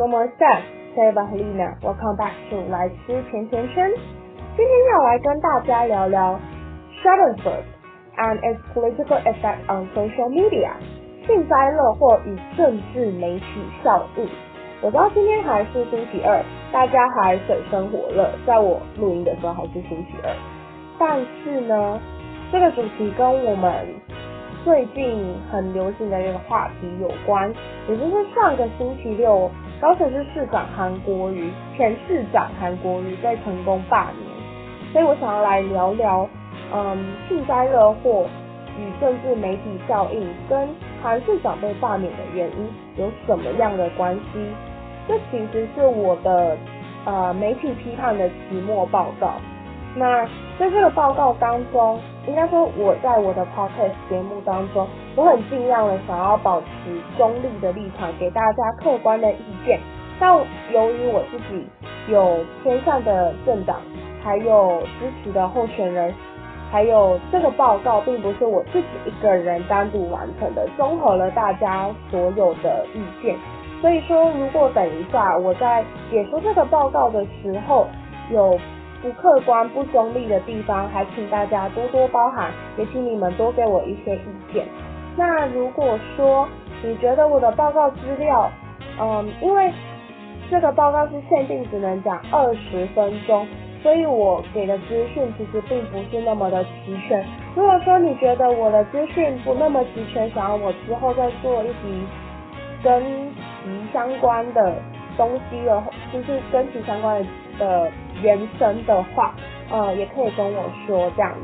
Como estás? Soy Valina. Welcome back to 来吃甜甜圈。今天要来跟大家聊聊 Schadenfreude and its political effect on social media。幸灾乐祸与政治媒体效应。我知道今天还是星期二，大家还水深火热，在我录音的时候还是星期二。但是呢，这个主题跟我们最近很流行的一个话题有关，也就是上个星期六，高雄市市长韩国瑜前市长韩国瑜在成功罢免，所以我想要来聊聊，嗯，幸灾乐祸与政治媒体效应跟韩市长被罢免的原因有什么样的关系？这其实是我的呃媒体批判的期末报告。那在这个报告当中，应该说我在我的 podcast 节目当中，我很尽量的想要保持中立的立场，给大家客观的意见。但由于我自己有偏向的政党，还有支持的候选人，还有这个报告并不是我自己一个人单独完成的，综合了大家所有的意见。所以说，如果等一下我在解说这个报告的时候有。不客观、不中立的地方，还请大家多多包涵，也请你们多给我一些意见。那如果说你觉得我的报告资料，嗯，因为这个报告是限定只能讲二十分钟，所以我给的资讯其实并不是那么的齐全。如果说你觉得我的资讯不那么齐全，想要我之后再做一集跟其相关的东西的，就是跟其相关的。的延伸的话，呃，也可以跟我说这样子。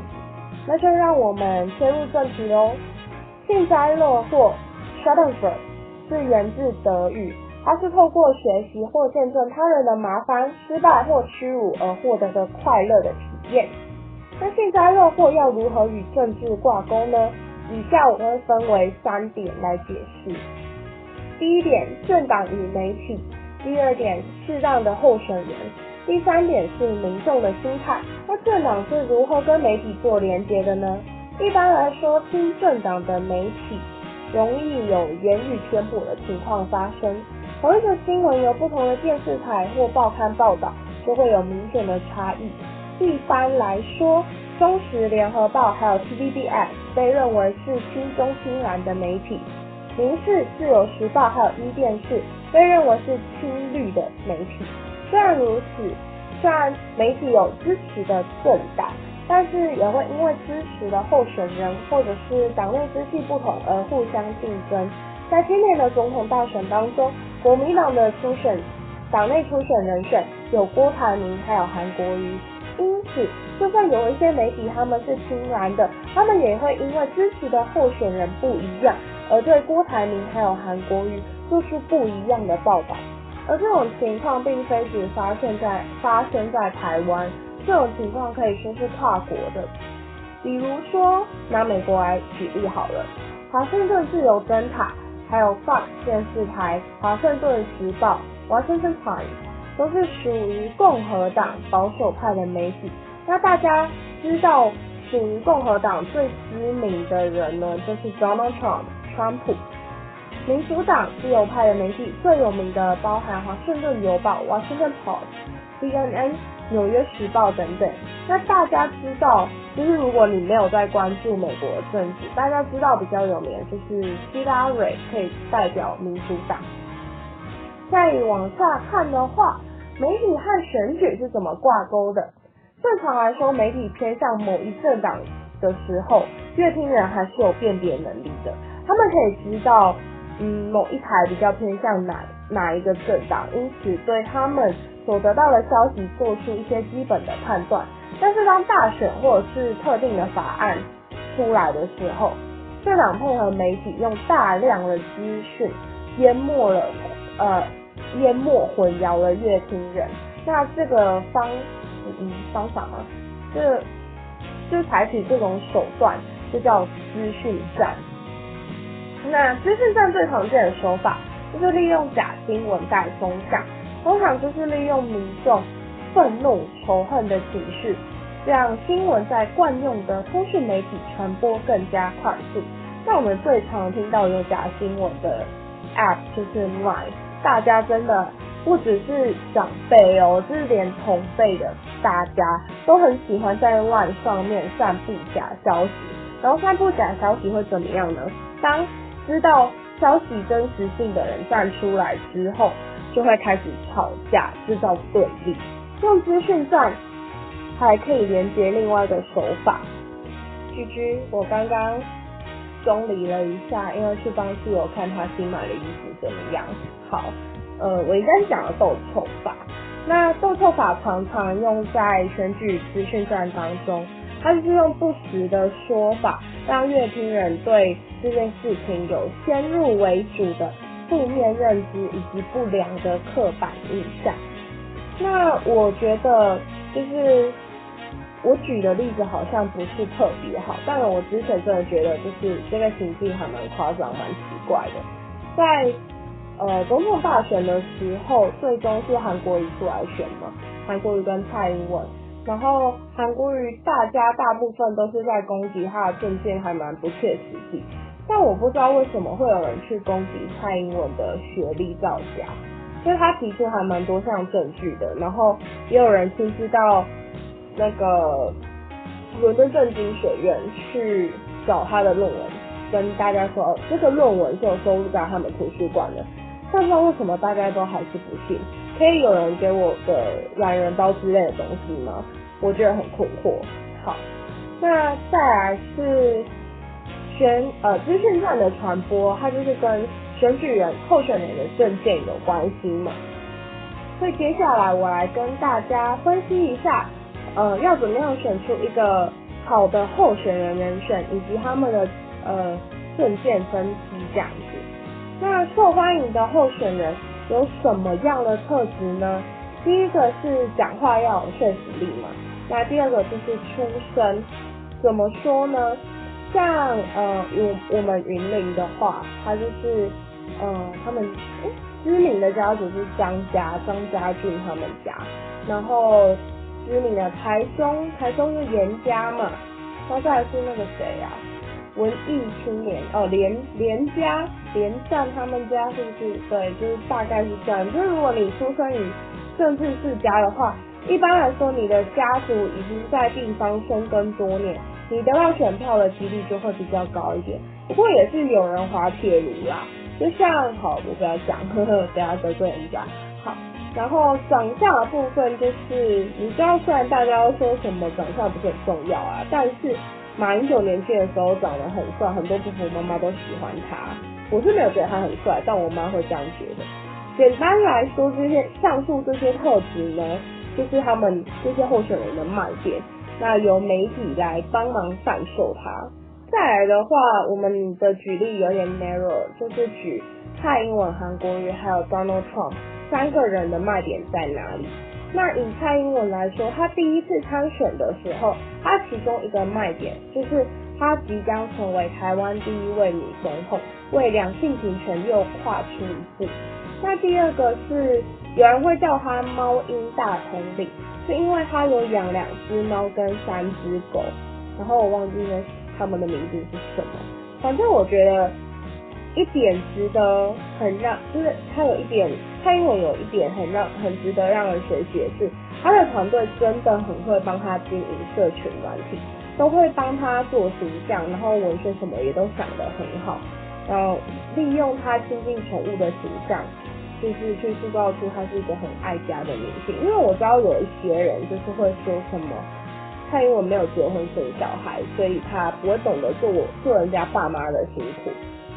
那就让我们切入正题喽。幸灾乐祸 （Schadenfreude） 是源自德语，它是透过学习或见证他人的麻烦、失败或屈辱而获得的快乐的体验。那幸灾乐祸要如何与政治挂钩呢？以下我会分为三点来解释。第一点，政党与媒体；第二点，适当的候选人。第三点是民众的心态，那政党是如何跟媒体做连接的呢？一般来说，听政党的媒体容易有言语偏颇的情况发生。同一个新闻由不同的电视台或报刊报道，就会有明显的差异。一般来说，中时联合报还有 TVBS 被认为是亲中亲蓝的媒体，民事自由时报还有一电视被认为是亲绿的媒体。虽然如此，虽然媒体有支持的政党，但是也会因为支持的候选人或者是党内支系不同而互相竞争。在今年的总统大选当中，国民党的初选党内初选人选有郭台铭还有韩国瑜，因此就算有一些媒体他们是亲蓝的，他们也会因为支持的候选人不一样，而对郭台铭还有韩国瑜做出不一样的报道。而这种情况并非只发生在发生在台湾，这种情况可以说是跨国的。比如说拿美国来举例好了，华盛顿自由灯塔，还有 Fox 电视台、华盛顿时报 （Washington Times） 都是属于共和党保守派的媒体。那大家知道属于共和党最知名的人呢，就是 Donald Trump（ 川普）。民主党自由派的媒体最有名的包含《华盛顿邮报》（Washington Post）、CNN、纽约时报等等。那大家知道，就是如果你没有在关注美国的政治，大家知道比较有名的就是希拉蕊可以代表民主党。再往下看的话，媒体和选举是怎么挂钩的？正常来说，媒体偏向某一政党的时候，乐听人还是有辨别能力的，他们可以知道。嗯，某一台比较偏向哪哪一个政党，因此对他们所得到的消息做出一些基本的判断。但是当大选或者是特定的法案出来的时候，政党配合媒体用大量的资讯淹没了呃淹没混淆了乐听人。那这个方嗯方法吗？就就采取这种手段，就叫资讯战。那资讯站最常见的手法就是利用假新闻带风向，通常就是利用民众愤怒、仇恨的情绪，让新闻在惯用的通讯媒体传播更加快速。那我们最常听到有假新闻的 App 就是 Line，大家真的不只是长辈哦，就是连同辈的大家都很喜欢在 Line 上面散布假消息。然后散布假消息会怎么样呢？当知道消息真实性的人站出来之后，就会开始吵架，制造对立。用资讯战还可以连接另外一个手法。居居，我刚刚中离了一下，因为去帮室友看他新买的衣服怎么样。好，呃，我应该讲了斗臭法。那斗臭法常常用在选举资讯战当中，它就是用不实的说法，让乐听人对这件事情有先入为主的负面认知以及不良的刻板印象。那我觉得就是。我举的例子好像不是特别好，但我之前真的觉得就是这个情境还蛮夸张、蛮奇怪的。在呃总统大选的时候，最终是韩国瑜出来选嘛，韩国瑜跟蔡英文，然后韩国瑜大家大部分都是在攻击他的证件还蛮不切实际，但我不知道为什么会有人去攻击蔡英文的学历造假，因为他提出还蛮多项证据的，然后也有人亲自到。那个伦敦政经学院去找他的论文，跟大家说这个论文是有收录在他们图书馆的。但是为什么大家都还是不信？可以有人给我的懒人包之类的东西吗？我觉得很困惑。好，那再来是选呃资讯站的传播，它就是跟选举人候选人的证件有关系嘛。所以接下来我来跟大家分析一下。呃，要怎么样选出一个好的候选人人选，以及他们的呃证件分析这样子。那受欢迎的候选人有什么样的特质呢？第一个是讲话要有说服力嘛。那第二个就是出身，怎么说呢？像呃我我们云林的话，他就是呃他们知名的家族是张家张家俊他们家，然后。知名的台中，台中是严家嘛，然后再来是那个谁啊，文艺青年哦，连连家连战他们家是不是？对，就是大概是这样。就是如果你出生于政治世家的话，一般来说你的家族已经在地方生根多年，你得到选票的几率就会比较高一点。不过也是有人滑铁卢啦，就像好，我不要讲，呵呵，等下得罪人家。好然后长相的部分就是，你知道，虽然大家都说什么长相不是很重要啊，但是马英九年轻的时候长得很帅，很多婆婆妈妈都喜欢他。我是没有觉得他很帅，但我妈会这样觉得。简单来说，这些上述这些特质呢，就是他们这些候选人的卖点。那由媒体来帮忙贩售它。再来的话，我们的举例有点 narrow，就是举蔡英文、韩国瑜还有 Donald Trump。三个人的卖点在哪里？那以蔡英文来说，她第一次参选的时候，她其中一个卖点就是她即将成为台湾第一位女总统，为两性平权又跨出一步。那第二个是有人会叫它猫鹰大统领，是因为她有养两只猫跟三只狗，然后我忘记了他们的名字是什么。反正我觉得一点值得很让，就是他有一点。蔡英文有一点很让很值得让人学习的是，他的团队真的很会帮他经营社群软体，都会帮他做形象，然后文宣什么也都想得很好，然后利用他亲近宠物的形象，就是去塑造出他是一个很爱家的女性。因为我知道有一些人就是会说什么蔡英文没有结婚生小孩，所以他不会懂得做我做人家爸妈的辛苦，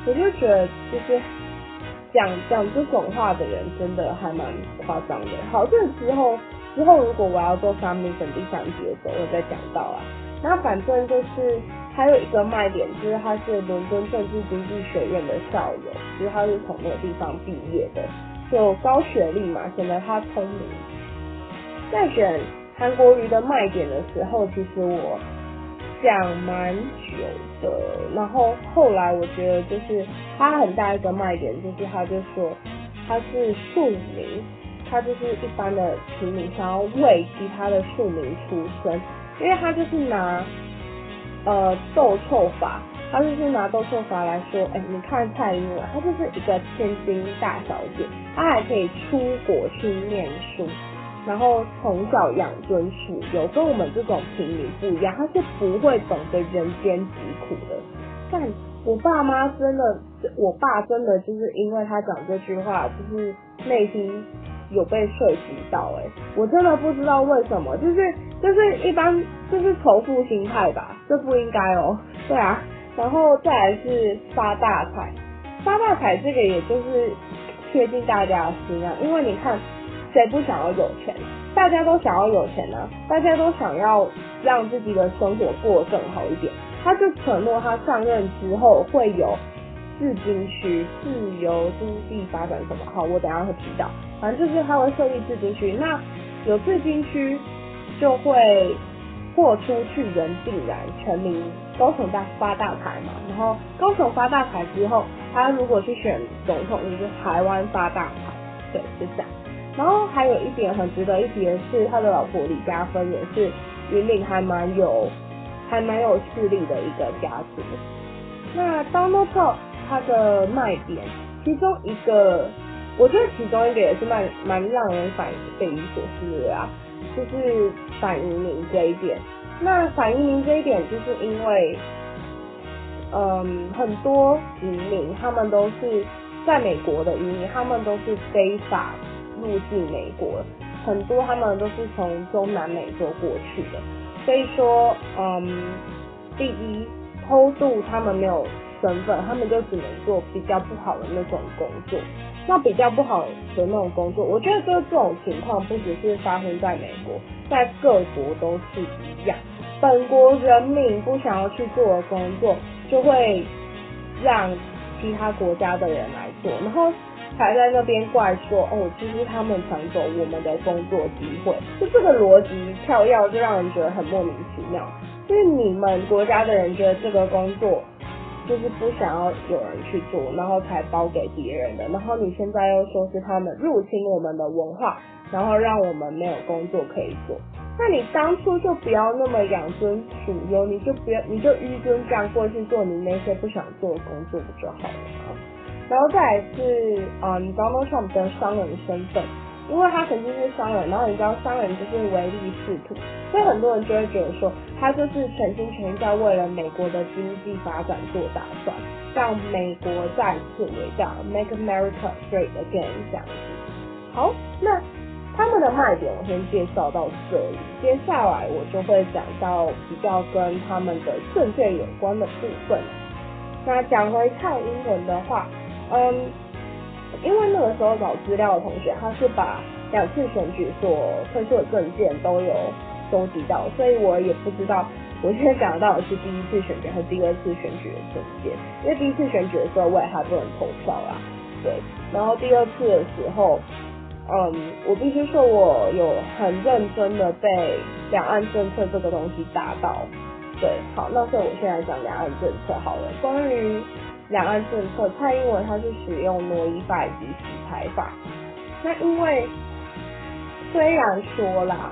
我就觉得就是。讲讲这种话的人真的还蛮夸张的。好，这之后之后如果我要做三米粉第三集的时候，我再讲到啊。那反正就是还有一个卖点，就是他是伦敦政治经济学院的校友，就是他是从那个地方毕业的，就高学历嘛，显得他聪明。在选韩国瑜的卖点的时候，其实我。讲蛮久的，然后后来我觉得就是他很大一个卖点，就是他就说他是庶民，他就是一般的平民，想要为其他的庶民出声，因为他就是拿呃斗臭法他就是拿豆蔻法来说，哎，你看蔡英文，她就是一个千金大小姐，他还可以出国去念书，然后从小养尊处优，跟我们这种平民不一样，他是不会懂得人间疾苦的。但我爸妈真的，我爸真的就是因为他讲这句话，就是内心有被涉及到，哎，我真的不知道为什么，就是就是一般就是仇富心态吧，这不应该哦，对啊。然后再来是发大财，发大财这个也就是贴近大家的心啊，因为你看谁不想要有钱？大家都想要有钱呢，大家都想要让自己的生活过得更好一点。他就承诺他上任之后会有自金区、自由经济发展什么，好，我等下会提到。反正就是他会设立自金区，那有自金区就会货出去人必然，全民。高雄大发大财嘛，然后高雄发大财之后，他如果去选总统，就是台湾发大财，对，就这样。然后还有一点很值得一提的是，他的老婆李嘉芬也是云岭还蛮有还蛮有势力的一个家族。那 Donald Trump 他的卖点，其中一个，我觉得其中一个也是蛮蛮让人反匪夷所思的啊，就是反移民这一点。那反映民这一点，就是因为，嗯，很多移民他们都是在美国的移民，他们都是非法入境美国，很多他们都是从中南美洲过去的，所以说，嗯，第一，偷渡他们没有身份，他们就只能做比较不好的那种工作。那比较不好的那种工作，我觉得就这种情况不只是发生在美国，在各国都是一样。本国人民不想要去做的工作，就会让其他国家的人来做，然后还在那边怪说哦，其实他们抢走我们的工作机会，就这个逻辑跳跃就让人觉得很莫名其妙。就是你们国家的人觉得这个工作。就是不想要有人去做，然后才包给别人的。然后你现在又说是他们入侵我们的文化，然后让我们没有工作可以做。那你当初就不要那么养尊处优，你就不要，你就纡尊降贵去做你那些不想做的工作不就好了吗？然后再来是啊，你 Donald Trump 的商人身份。因为他曾经是商人，然后你知道商人就是唯利是图，所以很多人就会觉得说，他就是全心全意在为了美国的经济发展做打算，让美国再次伟大，Make America Great Again 这样子。好，那他们的卖点我先介绍到这里，接下来我就会讲到比较跟他们的证件有关的部分。那讲回蔡英文的话，嗯。因为那个时候找资料的同学，他是把两次选举所推出的证件都有收集到，所以我也不知道我现在讲到的是第一次选举和第二次选举的证件。因为第一次选举的时候我也还不能投票啦，对。然后第二次的时候，嗯，我必须说我有很认真的被两岸政策这个东西打到，对。好，那所以我现在讲两岸政策好了，关于。两岸政策，蔡英文他是使用挪移法以及洗牌法。那因为虽然说啦，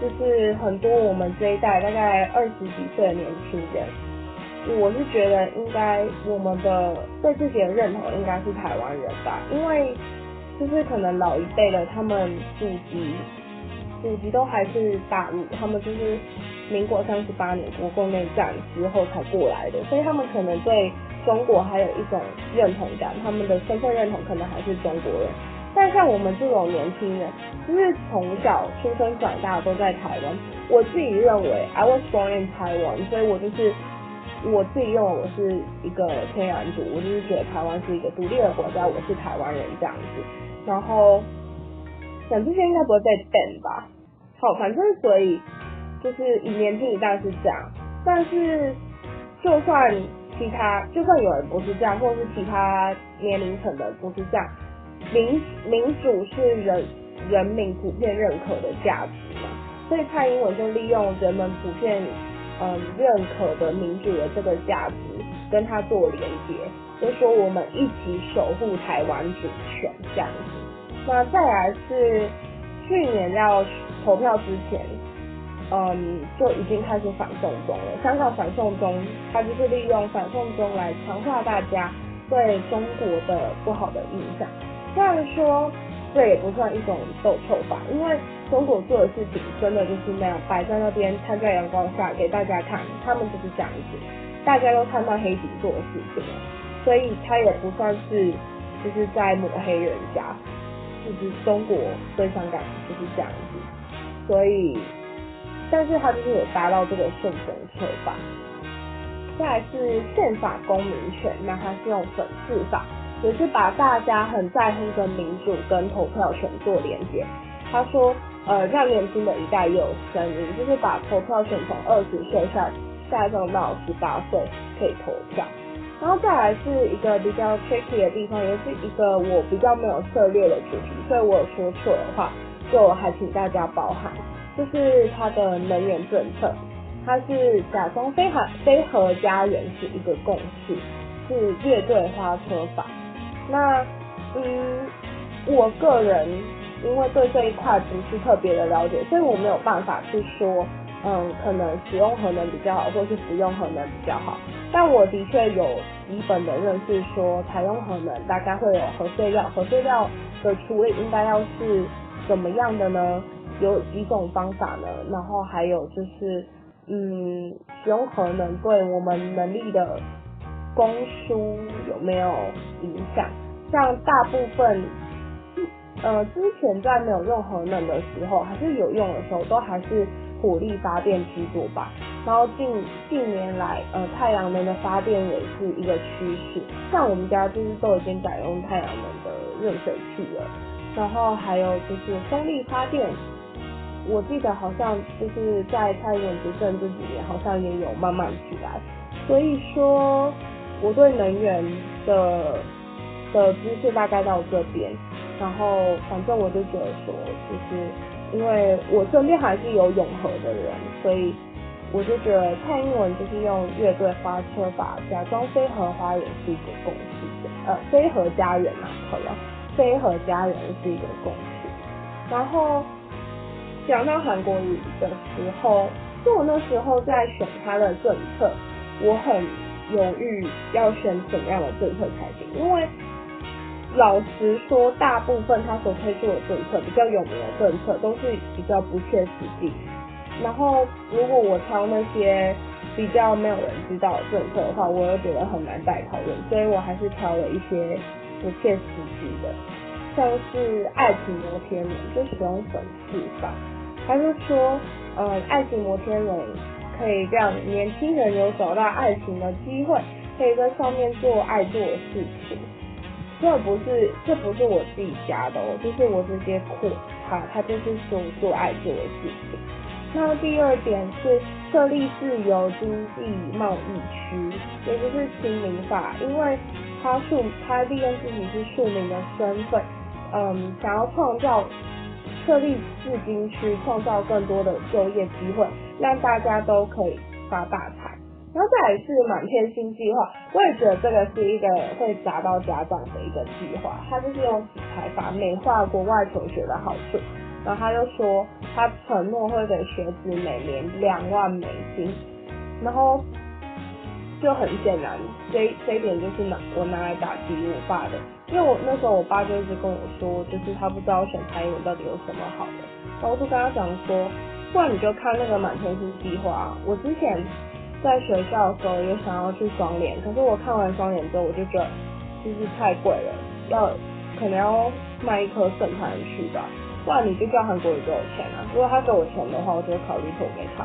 就是很多我们这一代大概二十几岁的年轻人，我是觉得应该我们的对自己的认同应该是台湾人吧，因为就是可能老一辈的他们祖籍祖籍都还是大陆，他们就是民国三十八年国共内战之后才过来的，所以他们可能对。中国还有一种认同感，他们的身份认同可能还是中国人。但像我们这种年轻人，就是从小出生长大都在台湾。我自己认为，I was born in Taiwan，所以我就是我自己认为我是一个天然族，我就是觉得台湾是一个独立的国家，我是台湾人这样子。然后，想这些应该不会被 ban 吧？好，反正所以就是以年纪一代是这样，但是就算。其他就算有人不是这样，或者是其他年龄层的不是这样，民民主是人人民普遍认可的价值嘛，所以蔡英文就利用人们普遍嗯认可的民主的这个价值，跟他做连接，就说我们一起守护台湾主权这样子。那再来是去年要投票之前，嗯，就已经开始反送中了。香港反送中，他就是利用反送中来强化大家对中国的不好的印象。虽然说这也不算一种斗臭法，因为中国做的事情真的就是那样，摆在那边摊在阳光下给大家看，他们就是这样子，大家都看到黑底做的事情了，所以他也不算是就是在抹黑人家，就是中国对香港就是这样子，所以，但是他就是有达到这个顺风车吧。再来是宪法公民权，那他是用粉饰法。也是把大家很在乎的民主跟投票权做连接。他说，呃，让年轻的一代有声音，就是把投票权从二十岁下下降到十八岁可以投票。然后再来是一个比较 tricky 的地方，也是一个我比较没有涉猎的主题，所以我有说错的话，就还请大家包涵。就是它的能源政策，它是假装非核非核家园是一个共识，是乐队花车法。那，嗯，我个人因为对这一块不是特别的了解，所以我没有办法去说，嗯，可能使用核能比较好，或是不用核能比较好。但我的确有基本的认识，说采用核能大概会有核废料，核废料的处理应该要是怎么样的呢？有几种方法呢？然后还有就是，嗯，使用核能对我们能力的。供输有没有影响？像大部分，呃，之前在没有用核能的时候，还是有用的时候，都还是火力发电居多吧。然后近近年来，呃，太阳能的发电也是一个趋势。像我们家就是都已经改用太阳能的热水器了。然后还有就是风力发电，我记得好像就是在蔡英文执政这几年，好像也有慢慢起来。所以说。我对能源的的知识大概到这边，然后反正我就觉得说，就是因为我身边还是有永和的人，所以我就觉得蔡英文就是用乐队花车法，假装飞和花园是一个共识，呃，飞和家园嘛，可能飞和家园是一个共识。然后讲到韩国语的时候，就我那时候在选他的政策，我很。犹豫要选怎么样的政策才行，因为老实说，大部分他所推出的政策比较有名的政策都是比较不切实际。然后，如果我挑那些比较没有人知道的政策的话，我又觉得很难再讨论，所以我还是挑了一些不切实际的，像是爱情摩天轮，就使用粉饰法，他就说，嗯，爱情摩天轮。可以让年轻人有找到爱情的机会，可以在上面做爱做的事情。这不是这不是我自己加的哦，就是我直接扩他，他就是说做爱做的事情。那第二点是设立自由经济贸易区，也就是亲民法，因为他树他利用自己是庶民的身份，嗯，想要创造。设立自金区，创造更多的就业机会，让大家都可以发大财。然后再来是满天星计划，我也觉得这个是一个会砸到家长的一个计划。他就是用洗牌法美化国外求学的好处，然后他又说他承诺会给学子每年两万美金，然后。就很显然，这这一点就是拿我拿来打击我爸的，因为我那时候我爸就一直跟我说，就是他不知道选台文到底有什么好的，然后我就跟他讲说，不然你就看那个满天星计划。我之前在学校的时候也想要去双联，可是我看完双联之后，我就觉得就是太贵了，要可能要卖一颗肾才能去吧。不然你就叫韩国人给我钱啊，如果他给我钱的话，我就会考虑投给他。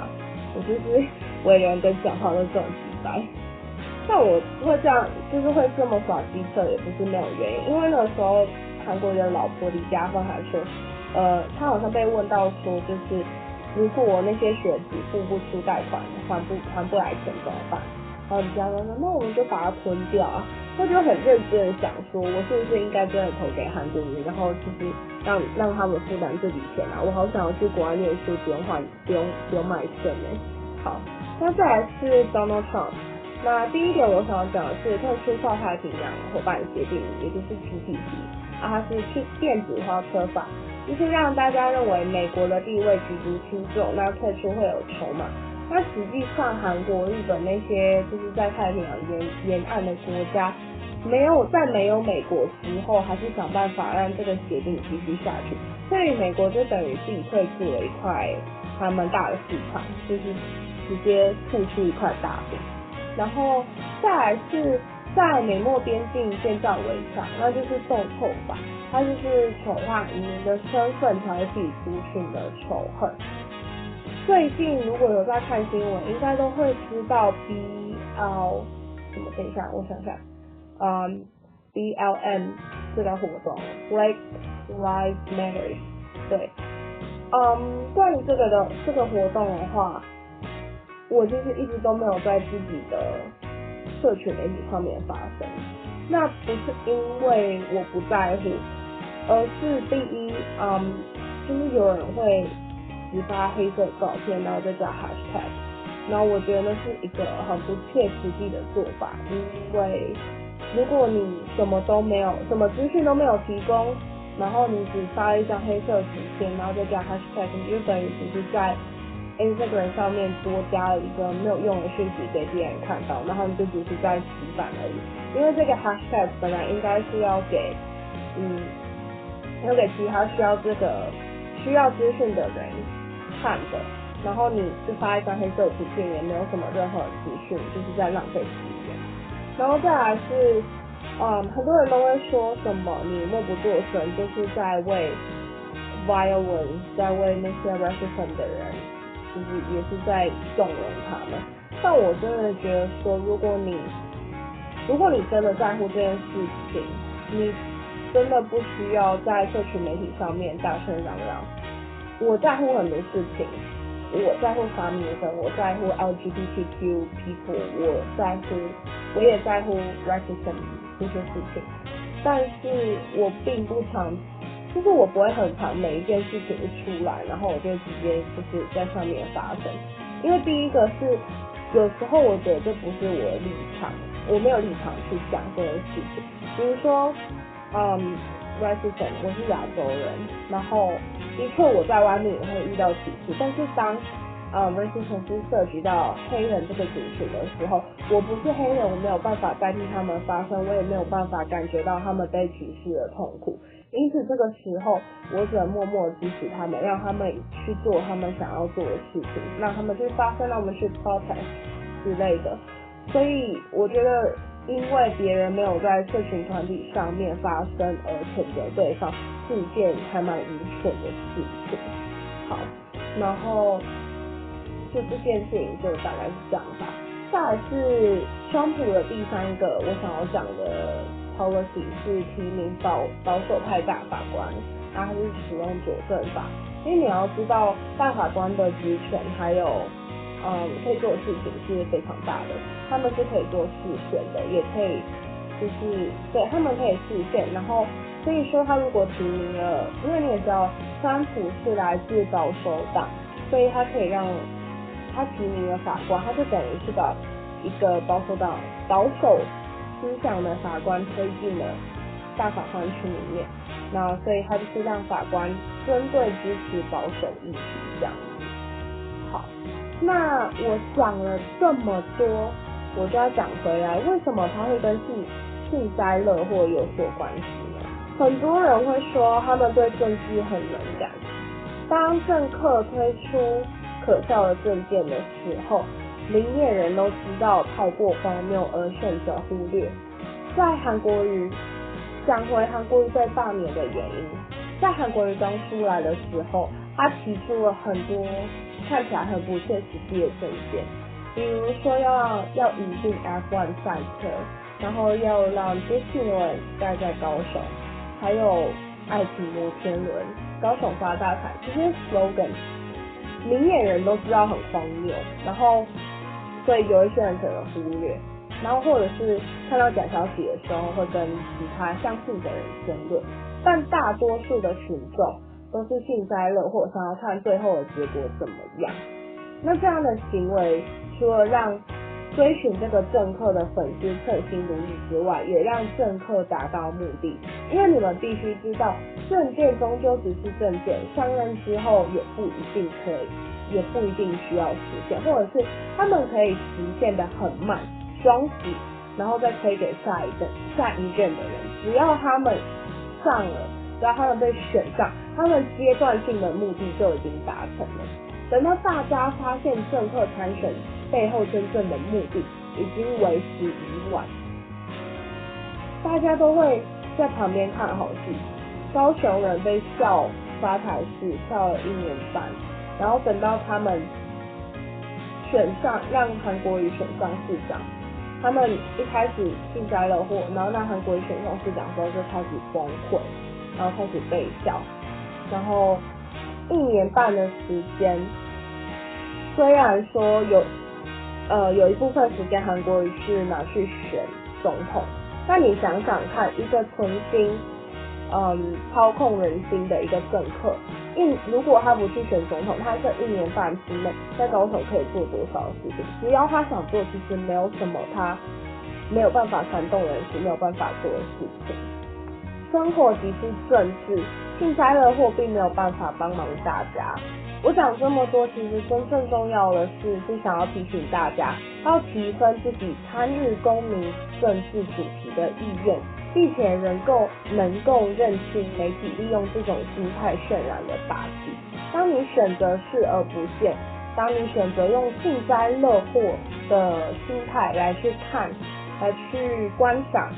我就是为人跟讲话都这种直白。但我会这样，就是会这么耍机车，也不是没有原因。因为那时候，韩国的老婆李佳芬还说，呃，他好像被问到说，就是如果那些学子付不出贷款，还不还不来钱怎么办？然后李佳芬说，那我们就把它吞掉啊。他就很认真的想说，我是不是应该真的投给韩国人，然后就是让让他们负担这笔钱啊？我好想要去国外念书，不用换，不用不用卖肾呢。好，那再来是 Donald Trump。那第一点我想要讲的是特殊跨太平洋伙伴协定，也就是 TPP，啊，它是去电子化车法，就是让大家认为美国的地位举足轻重，那退出会有筹码。那实际上，韩国、日本那些就是在太平洋沿沿岸的国家，没有在没有美国之后，还是想办法让这个协定继续下去。所以美国就等于自己退出了一块还蛮大的市场，就是直接吐出一块大饼。然后再来是在美墨边境建造围墙，那就是斗臭法，它就是丑化移民的身份，挑起族群的仇恨。最近如果有在看新闻，应该都会知道 B L 什么？等一下，我想想，嗯，B L M 这个活动，Black Lives Matter，对，嗯，关于这个的这个活动的话，我就是一直都没有在自己的社群媒体上面发生。那不是因为我不在乎，而是第一，嗯，就是有人会。直发黑色照片，然后再加 hashtag，然后我觉得那是一个很不切实际的做法，因为如果你什么都没有，什么资讯都没有提供，然后你只发一张黑色图片，然后再加 hashtag，你就等于只是在 Instagram 上面多加了一个没有用的讯息给别人看到，然后你就只是在洗版而已。因为这个 hashtag 本来应该是要给，嗯，要给其他需要这个需要资讯的人。看的，然后你就发一张黑色图片，也没有什么任何资讯，就是在浪费时间。然后再来是，嗯，很多人都会说什么你默不作声，就是在为 violence，在为那些 racism 的人，就是也是在纵容他们。但我真的觉得说，如果你如果你真的在乎这件事情，你真的不需要在社群媒体上面大声嚷嚷。我在乎很多事情，我在乎法米粉，我在乎 LGBTQ people，我在乎，我也在乎 racism 这些事情，但是我并不常，就是我不会很常每一件事情一出来，然后我就直接就是在上面发生，因为第一个是有时候我觉得这不是我的立场，我没有立场去讲这件事情，比如说，嗯。racism，我是亚洲人，然后的确我在外面也会遇到歧视，但是当呃 racism 是涉及到黑人这个族群的时候，我不是黑人，我没有办法代替他们发声，我也没有办法感觉到他们被歧视的痛苦，因此这个时候我只能默默支持他们，让他们去做他们想要做的事情，让他们去发声，让我们去 protest 之类的，所以我觉得。因为别人没有在社群团体上面发声而谴责对方，是一件还蛮愚蠢的事情。好，然后就这件事情就大概是这样吧。再来是川普的第三个我想要讲的 policy 是提名保保守派大法官，然后他是使用佐证法。因为你要知道大法官的职权还有。嗯，可以做的事情是非常大的。他们是可以做视线的，也可以就是对他们可以视线。然后所以说，他如果提名了，因为你也知道，川普是来自保守党，所以他可以让他提名了法官，他就等于是把一个保守党保守思想的法官推进了大法官区里面。那所以他就是让法官针对支持保守议题这样子。好。那我讲了这么多，我就要讲回来，为什么他会跟幸幸灾乐祸有所关系呢？很多人会说他们对政治很敏感，当政客推出可笑的政见的时候，明眼人都知道太过荒谬而选择忽略。在韩国瑜讲回韩国瑜被罢免的原因，在韩国瑜刚出来的时候，他提出了很多。看起来很不切实际的证件，比如说要要引进 F1 赛车，然后要让接气轮盖在高雄，还有爱情摩天轮，高雄发大财，这些 slogan，明眼人都知道很荒谬，然后所以有一些人可能忽略，然后或者是看到假消息的时候会跟其他相信的人争论，但大多数的群众。都是幸灾乐祸，想要看最后的结果怎么样。那这样的行为，除了让追寻这个政客的粉丝称心如意之外，也让政客达到目的。因为你们必须知道，证件终究只是证件，上任之后也不一定可以，也不一定需要实现，或者是他们可以实现的很慢，双死，然后再推给下一任下一任的人。只要他们上了，只要他们被选上，他们阶段性的目的就已经达成了。等到大家发现政客参选。背后真正的目的已经为时已晚，大家都会在旁边看好戏。高雄人被笑发财是笑了一年半，然后等到他们选上，让韩国瑜选上市长，他们一开始幸灾乐祸，然后让韩国瑜选上市长之后就开始崩溃，然后开始被笑，然后一年半的时间，虽然说有。呃，有一部分时间韩国瑜是拿去选总统，那你想想看，一个曾经嗯操控人心的一个政客，一如果他不去选总统，他这一年半之内在高雄可以做多少事情？只要他想做，其实没有什么他没有办法煽动人心、没有办法做的事情。生活即是政治，幸灾乐祸并没有办法帮忙大家。我讲这么多，其实真正重要的是，是想要提醒大家，要提升自己参与公民政治主题的意愿，并且能够能够认清媒体利用这种心态渲染的打击。当你选择视而不见，当你选择用幸灾乐祸的心态来去看，来去观赏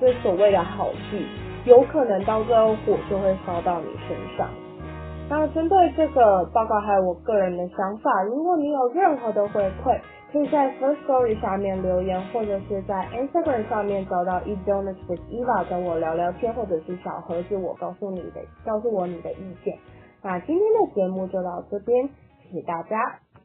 这所谓的好戏，有可能到最后火就会烧到你身上。那针对这个报告还有我个人的想法，如果你有任何的回馈，可以在 First Story 下面留言，或者是在 Instagram 上面找到 e d o n a t with Eva 跟我聊聊天，或者是小盒子我告诉你的，告诉我你的意见。那今天的节目就到这边，谢谢大家。